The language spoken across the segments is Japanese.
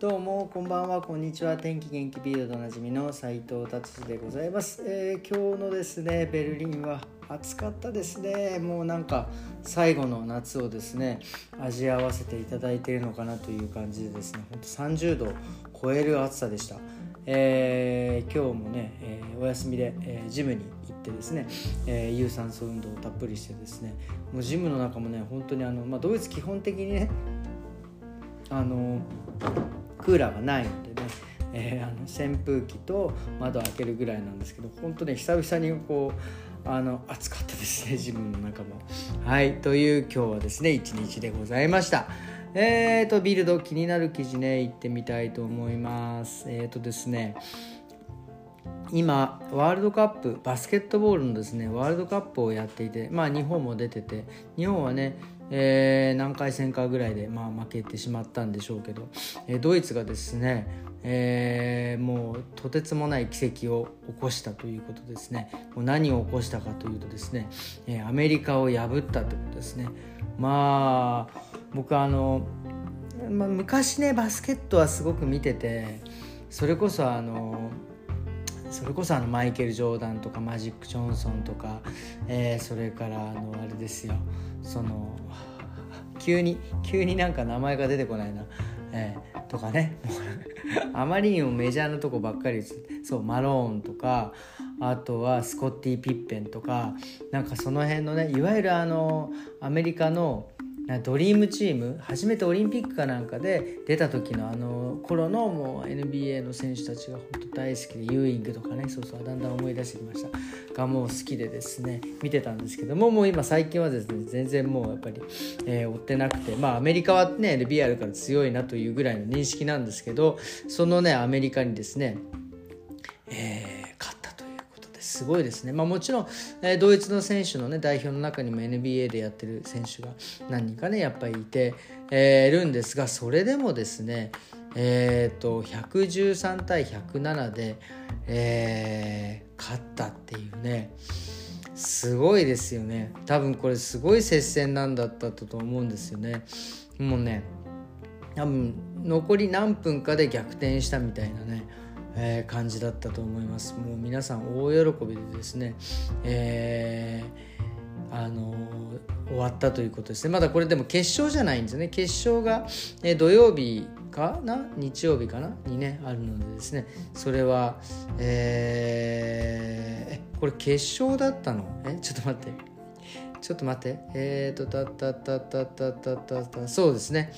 どうもこんばんはこんにちは。天気元気ビールドおなじみの斉藤達治でございます、えー、今日のですねベルリンは暑かったですね。もうなんか最後の夏をですね味わわせていただいているのかなという感じでですねほんと30度を超える暑さでした。えー、今日もね、えー、お休みで、えー、ジムに行ってですね、えー、有酸素運動をたっぷりしてですねもうジムの中もね本当にあの、まあ、ドイツ基本的にねあのクーラーがないのでね、えー、あの扇風機と窓開けるぐらいなんですけど本当ね久々にこうあの暑かったですね 自分の中も。はいという今日はですね一日でございました。えーとビルド気になる記事ね行ってみたいと思います。えっ、ー、とですね今ワールドカップバスケットボールのですねワールドカップをやっていてまあ日本も出てて日本はねえー、何回戦かぐらいで、まあ、負けてしまったんでしょうけど、えー、ドイツがですね、えー、もうとてつもない奇跡を起こしたということですね。もう何を起こしたかというとですね、えアメリカを破ったということですね。まあ僕あの、まあ、昔ねバスケットはすごく見ててそれこそあのそれこそあのマイケル・ジョーダンとかマジック・ジョンソンとか、えー、それからあのあれですよ。その急に急になんか名前が出てこないな、えー、とかね。あまりにもメジャーなとこばっかりそうマローンとかあとはスコッティ・ピッペンとかなんかその辺のねいわゆるあのアメリカのドリームチーム初めてオリンピックかなんかで出た時のあの頃のもう NBA の選手たちが本当大好きでユーイングとかねそうそうだんだん思い出してきました。がもう好きでですね見てたんですけどももう今最近はですね全然もうやっぱり、えー、追ってなくてまあアメリカはね NBA あるから強いなというぐらいの認識なんですけどそのねアメリカにですねえーすごいですね、まあ、もちろん、えー、ドイツの選手の、ね、代表の中にも NBA でやってる選手が何人かねやっぱりいて、えー、るんですがそれでもですねえーと、113対107で、えー、勝ったっていうねすごいですよね。多分これすごい接戦なんだったと思うんですよね。もうね多分残り何分かで逆転したみたいなねえー、感じだったと思いますもう皆さん大喜びでですね、えー、あの、終わったということですねまだこれでも決勝じゃないんですね決勝が、え、土曜日かな？日曜日かな？にねあるのでですねそれはえー、これ決勝だったの？えちょっと待ってちょっと待って。えっ、ー、と、たたたたたたたた、そうですね。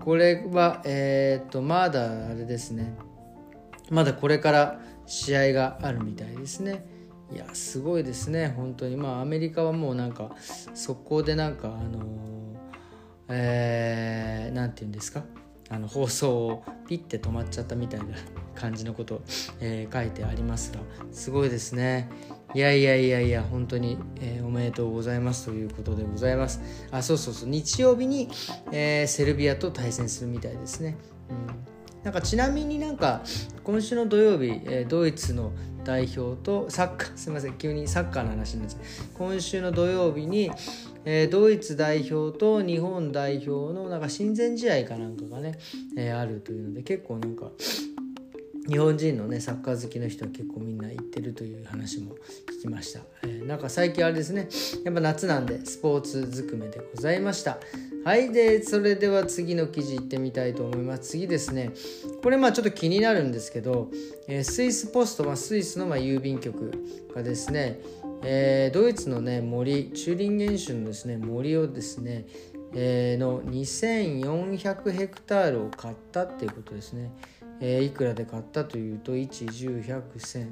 これは、えっ、ー、と、まだあれですね。まだこれから試合があるみたいですね。いやすごいですね。本当に。まあアメリカはもうなんか速攻でなんかあのえー、て言うんですか？あの放送をピッて止まっちゃったみたいな感じのこと、えー、書いてありますがすごいですね。いやいやいやいや本当に、えー、おめでとうございます。ということでございます。あそうそうそう。日曜日に、えー、セルビアと対戦するみたいですね、うん。なんかちなみになんか今週の土曜日、えー、ドイツの代表とサッカー すみません急にサッカーの話になっちゃう。今週の土曜日に、えー、ドイツ代表と日本代表のなんか親善試合かなんかがね、えー、あるというので結構なんか日本人のねサッカー好きの人は結構みんな行ってるという話もきました、えー、なんか最近あれですね。やっぱ夏なんでスポーツずくめでございました。はいでそれでは次の記事いってみたいと思います。次ですね。これまあちょっと気になるんですけど、えー、スイスポスト、まあ、スイスのまあ郵便局がですね、えー、ドイツのね森チューリンゲン州のですね森をですね、えー、の2400ヘクタールを買ったっていうことですね。えー、いくらで買ったというと1 1 0 1 0 1 0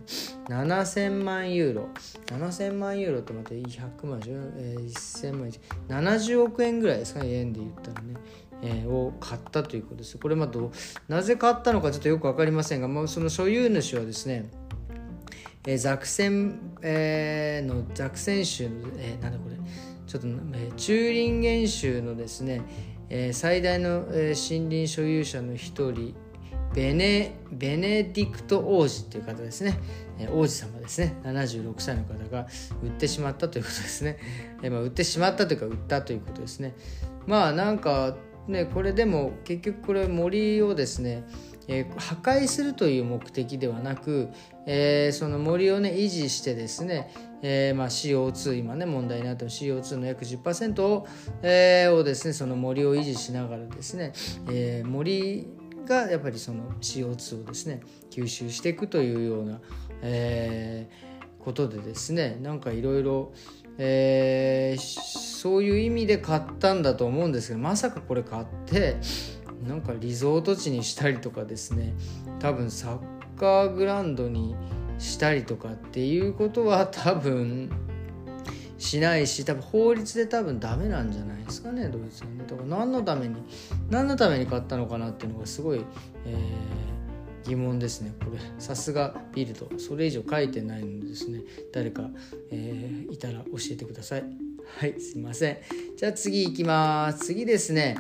0 7000万ユーロ。7000万ユーロってまた100万、えー、1000万70億円ぐらいですかね円で言ったらね、えー、を買ったということです。これまどなぜ買ったのかちょっとよく分かりませんが、まあ、その所有主はですねえー、ザクセン、えー、のザクセン州の、えー、なんだこれ。ちょっと、えー、チューリンゲン州のですね、えー、最大の、えー、森林所有者の一人ベネベネディクト王子という方ですね。王子様ですね。76歳の方が売ってしまったということですね、えまあ、売ってしまったというか売ったということですね。まあなんかねこれでも結局これ森をですねえー、破壊するという目的ではなく、えー、その森をね維持してですね、えーまあ、CO2 今ね問題になってる CO2 の約10%を,、えー、をですねその森を維持しながらですね、えー、森がやっぱりその CO2 をですね吸収していくというような、えー、ことでですねなんかいろいろ、そういう意味で買ったんだと思うんですけどまさかこれ買ってなんかリゾート地にしたりとかですね多分サッカーグラウンドにしたりとかっていうことは多分しないし多分法律で多分ダメなんじゃないですかねドイツはね。だから何のために何のために買ったのかなっていうのがすごい、えー、疑問ですね。これさすがビルドそれ以上書いてないのでですね。誰か、えー、いたら教えてください。はいすいません。じゃあ次いきます。次ですね。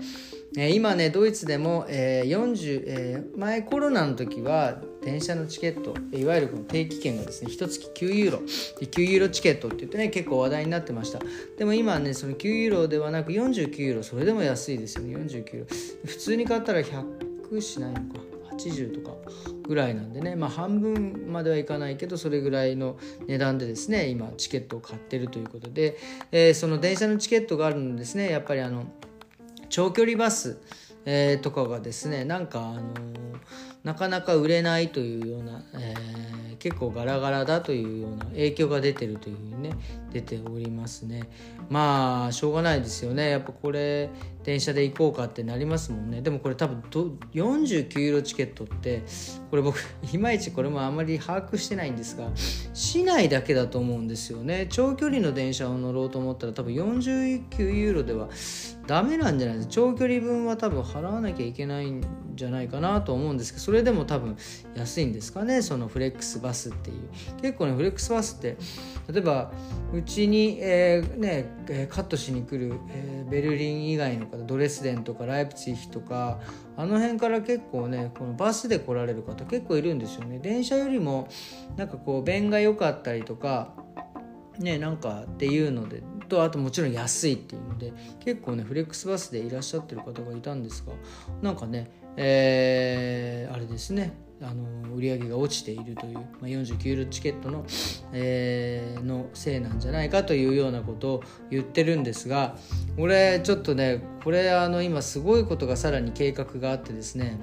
え今ねドイツでも、えー、40、えー、前コロナの時は電車のチケットいわゆるこの定期券がですね1月9ユーロ。9ユーロチケットって言ってね結構話題になってました。でも今ねその9ユーロではなく49ユーロ。それでも安いですよね。49ユーロ。普通に買ったら100しないのか。80とかぐらいなんでね、まあ、半分まではいかないけどそれぐらいの値段でですね今チケットを買ってるということで、えー、その電車のチケットがあるのですね。やっぱりあの長距離バス、えー、とかがですねなんか、あのー、なかなか売れないというような、えー、結構ガラガラだというような影響が出てるというね出ておりますね。まあしょうがないですよね。やっぱこれ電車で行こうかってなりますもんね。でもこれ多分49ユーロチケットってこれ僕 いまいちこれもあまり把握してないんですが市内だけだと思うんですよね。長距離の電車を乗ろうと思ったら多分49ユーロではダメなんじゃないですか。長距離分は多分払わなきゃいけないんじゃないかなと思うんですけどそれでも多分安いんですかね。そのフレックスバスっていう。結構ねフレックスバスって例えばうちに、えー、ね、カットしに来る、えー、ベルリン以外の方ドレスデンとかライプツィヒとかあの辺から結構ねこのバスで来られる方結構いるんですよね。電車よりもなんかこう便が良かったりとかねなんかっていうのでとあともちろん安いっていうので結構ねフレックスバスでいらっしゃってる方がいたんですがなんかねえー、あれですね。あの売り上げが落ちているという、まあ、49ユーロチケットの,、えー、のせいなんじゃないかというようなことを言ってるんですが俺ちょっとねこれあの今すごいことがさらに計画があってですね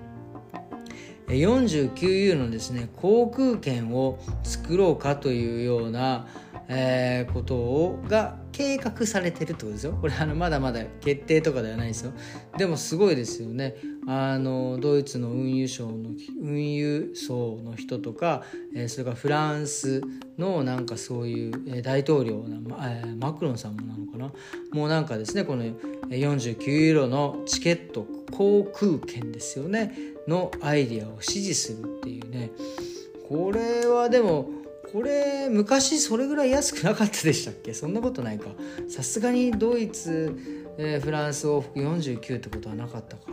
49ユーロのですね航空券を作ろうかというような、えー、ことをが計画されてるってことですよ。これあのまだまだ決定とかではないですよ。でもすごいですよね。あのドイツの運輸省の運輸層の人とか、え、それからフランスのなんかそういう、大統領、マクロンさんもなのかな。もうなんかですねこの49ユーロのチケット航空券ですよね。のアイディアを支持するっていうね。これはでもこれ昔それぐらい安くなかったでしたっけ？そんなことないか。さすがにドイツ、えー、フランス往復49ってことはなかったか。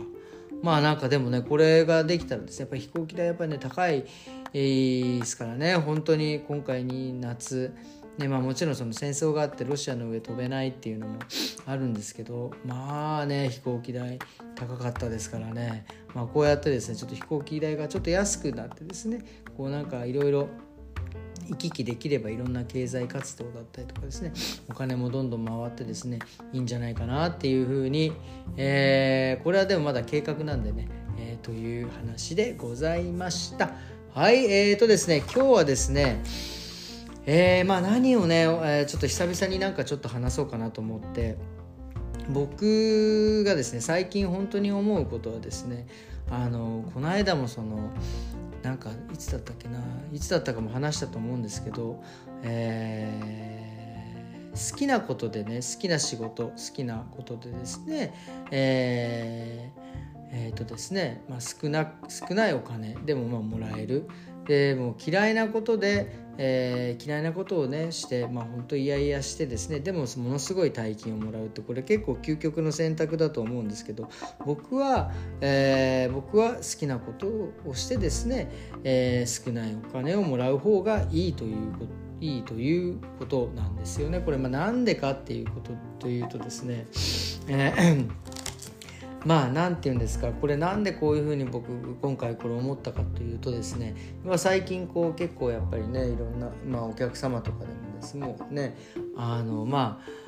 まあなんかでもねこれができたらですねやっぱり飛行機代やっぱりね高い、えー、ですからね。本当に今回に夏。ねまあ、もちろんその戦争があってロシアの上飛べないっていうのもあるんですけどまあね飛行機代高かったですからね、まあ、こうやってですねちょっと飛行機代がちょっと安くなってですねこうなんかいろいろ行き来できればいろんな経済活動だったりとかですねお金もどんどん回ってですねいいんじゃないかなっていうふうに、えー、これはでもまだ計画なんでね、えー、という話でございました。はいえーとですね今日はですねえー、まあ何をね、えー、ちょっと久々になんかちょっと話そうかなと思って僕がですね最近本当に思うことはですねあのこの間もそのなんかいつだったっけないつだったかも話したと思うんですけど、えー、好きなことでね好きな仕事好きなことでですねえーえーとですねまあ、少な少ないお金でもまあもらえる。でも嫌いなことで、えー、嫌いなことをねしてまあ本当嫌々してですねでもものすごい大金をもらうってこれ結構究極の選択だと思うんですけど僕は、えー、僕は好きなことをしてですね、えー、少ないお金をもらう方がいいということいいということなんですよね。これまあなんでかっていうことというとですね、えーまあ何て言うんですかこれなんでこういうふうに僕今回これ思ったかというとですね最近こう結構やっぱりねいろんな、まあ、お客様とかでもですもうねあのまあ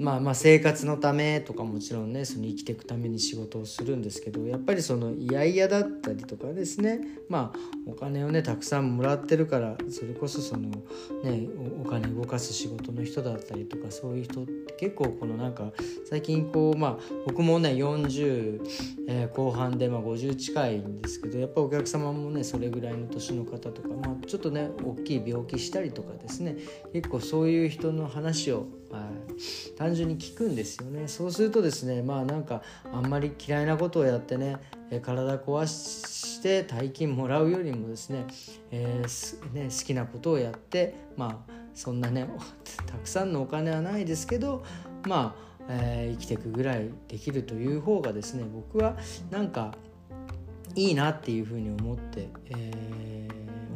まあまあ生活のためとかもちろんねその生きていくために仕事をするんですけどやっぱりその嫌々だったりとかですねまあお金をねたくさんもらってるからそれこそそのねお金動かす仕事の人だったりとかそういう人っ結構このなんか最近こうまあ僕もね40、えー、後半でまあ50近いんですけどやっぱお客様もねそれぐらいの年の方とかまあちょっとね大きい病気したりとかですね結構そういう人の話をはい、単純に聞くんですよね。そうするとですねまあなんかあんまり嫌いなことをやってね体壊して大金もらうよりもですね,、えー、ね好きなことをやってまあそんなね たくさんのお金はないですけどまあ、えー、生きていくぐらいできるという方がですね僕はなんかいいなっていうふうに思って、えー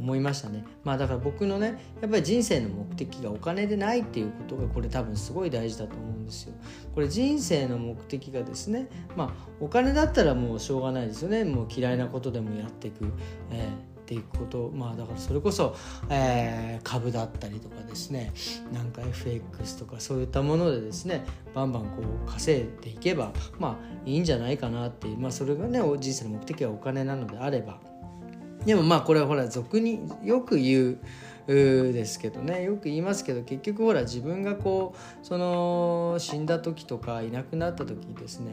思いましたね。まあだから僕のねやっぱり人生の目的がお金でないっていうことがこれ多分すごい大事だと思うんですよ。これ人生の目的がですねまあお金だったらもうしょうがないですよね。もう嫌いなことでもやっていく、えーっていくことまあだからそれこそ、えー、株だったりとかですねなんか FX とかそういったものでですねバンバンこう稼いでいけばまあいいんじゃないかなっていうまあそれがね人生の目的はお金なのであれば。でもまあこれはほら俗によく言うですけどね。よく言いますけど結局ほら自分がこうその死んだ時とかいなくなった時ですね。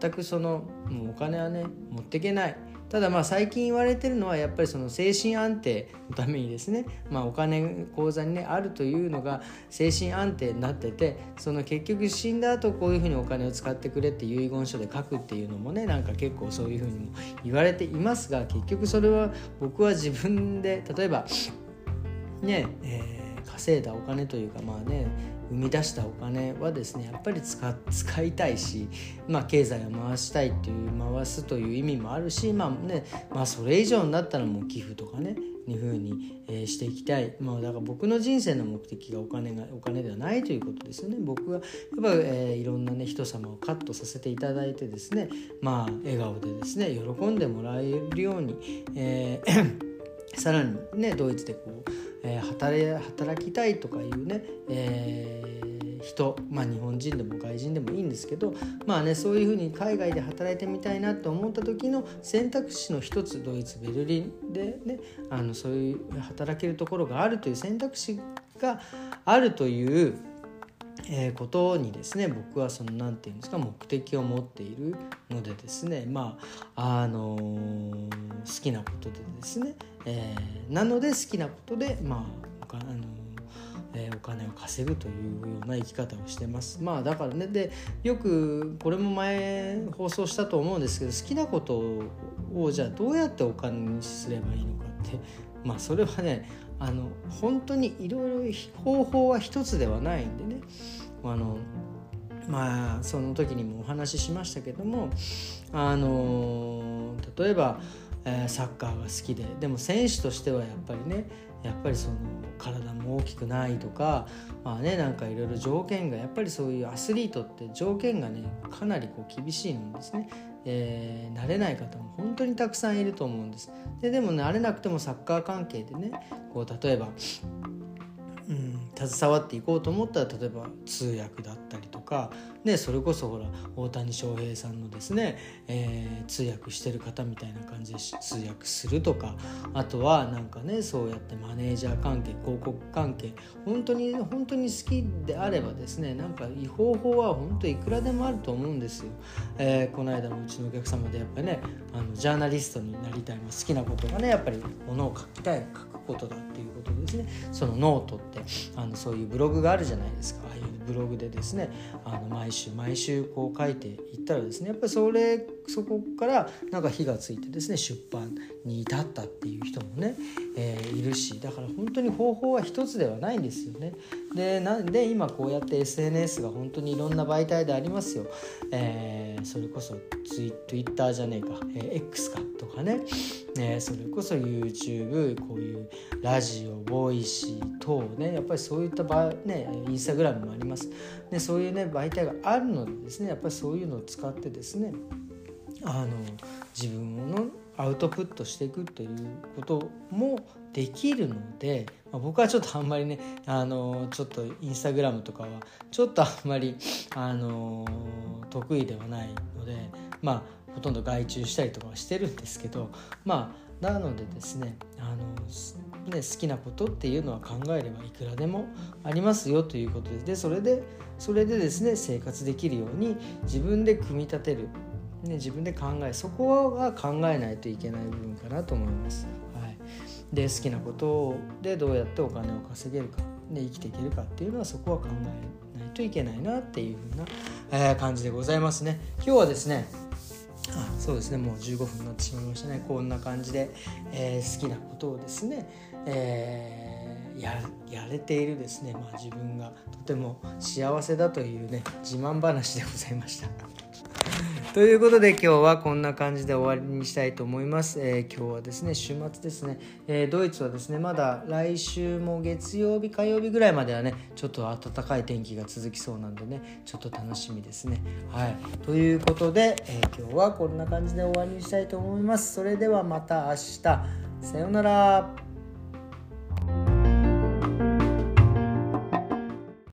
全くそのもうお金はね持っていけない。ただまあ最近言われてるのはやっぱりその精神安定のためにですね、まあ、お金口座にねあるというのが精神安定になっててその結局死んだ後こういうふうにお金を使ってくれって遺言書で書くっていうのもねなんか結構そういうふうにも言われていますが結局それは僕は自分で例えばね、えー、稼いだお金というかまあね生み出したお金はですねやっぱり使使いたいし、まあ、経済を回したいっていう回すという意味もあるし、まあねまあ、それ以上になったらもう寄付とかねいうふうに、えー、していきたい、まあ、だから僕の人生の目的がお金がお金ではないということですよね。僕はやっぱ、えー、いろんなね人様をカットさせていただいてですねまあ笑顔でですね喜んでもらえるように、えー さらにねドイツでこう、えー、働働きたいとかいうね、えー、人、まあ、日本人でも外人でもいいんですけどまあねそういうふうに海外で働いてみたいなと思った時の選択肢の一つドイツベルリンでねあのそういう働けるところがあるという選択肢があるというえ、ことにですね僕はその何て言うんですか目的を持っているのでですねまああのー、好きなことでですね、えー、なので好きなことでまああのえ、お金を稼ぐというような生き方をしてます。まあだからねでよくこれも前放送したと思うんですけど好きなことをじゃあどうやってお金にすればいいのかってまあそれはねあの本当にいろいろ方法は一つではないんでねあのまあその時にもお話ししましたけどもあの例えば、え、サッカーが好きででも選手としてはやっぱりねやっぱりその体も大きくないとかまあねなんかいろいろ条件がやっぱりそういうアスリートって条件がねかなりこう厳しいんですね。えー、慣れない方も本当にたくさんいると思うんです。ででも慣れなくてもサッカー関係でねこう例えばうん携わっていこうと思ったら例えば通訳だったりとか、ね、それこそほら大谷翔平さんのですね、えー、通訳してる方みたいな感じで通訳するとかあとはなんかねそうやってマネージャー関係広告関係本当に本当に好きであればですねなんか違法法は本当いくらでもあると思うんですよ。えー、この間もうちのお客様でやっぱりねあのジャーナリストになりたい、好きなことがねやっぱりものを書きたい書くことだっていうことですね。そのノートってあのそういうブログがあるじゃないですか。ああいうブログでですねあの毎週毎週こう書いていったらですねやっぱりそれそこからなんか火がついてですね出版に至ったっていう人もね、えー、いるしだから本当に方法は一つではないんですよね。でなんで今こうやって SNS が本当にいろんな媒体でありますよ。えー、それこそツイ Twitter じゃねえか、えー、X かとかね、え、それこそ YouTube こういうラジオボイシー等ねやっぱりそういった場ねインスタグラムもあります。でそういうね媒体があるのでですねやっぱりそういうのを使ってですねあの自分のアウトプットしていくということもできるので、まあ、僕はちょっとあんまりねあのちょっとインスタグラムとかはちょっとあんまりあの得意ではないのでまあほとんど外注したりとかはしてるんですけどまあなのでですねあのね好きなことっていうのは考えればいくらでもありますよということででそれでそれでですね生活できるように自分で組み立てる、ね、自分で考えそこは考えないといけない部分かなと思います。はい、で好きなことでどうやってお金を稼げるか、ね、生きていけるかっていうのはそこは考えないといけないなっていうふうな、えー、感じでございますね。今日はですねあそうですねもう15分になってしまいましたねこんな感じで、えー、好きなことをですね、えー、ややれているですね、まあ、自分がとても幸せだというね自慢話でございました。ということで今日はこんな感じで終わりにしたいと思います。えー、今日はですね週末ですね、えー、ドイツはですねまだ来週も月曜日火曜日ぐらいまではねちょっと暖かい天気が続きそうなんでねちょっと楽しみですね。はいということで、えー、今日はこんな感じで終わりにしたいと思います。それではまた明日さようなら。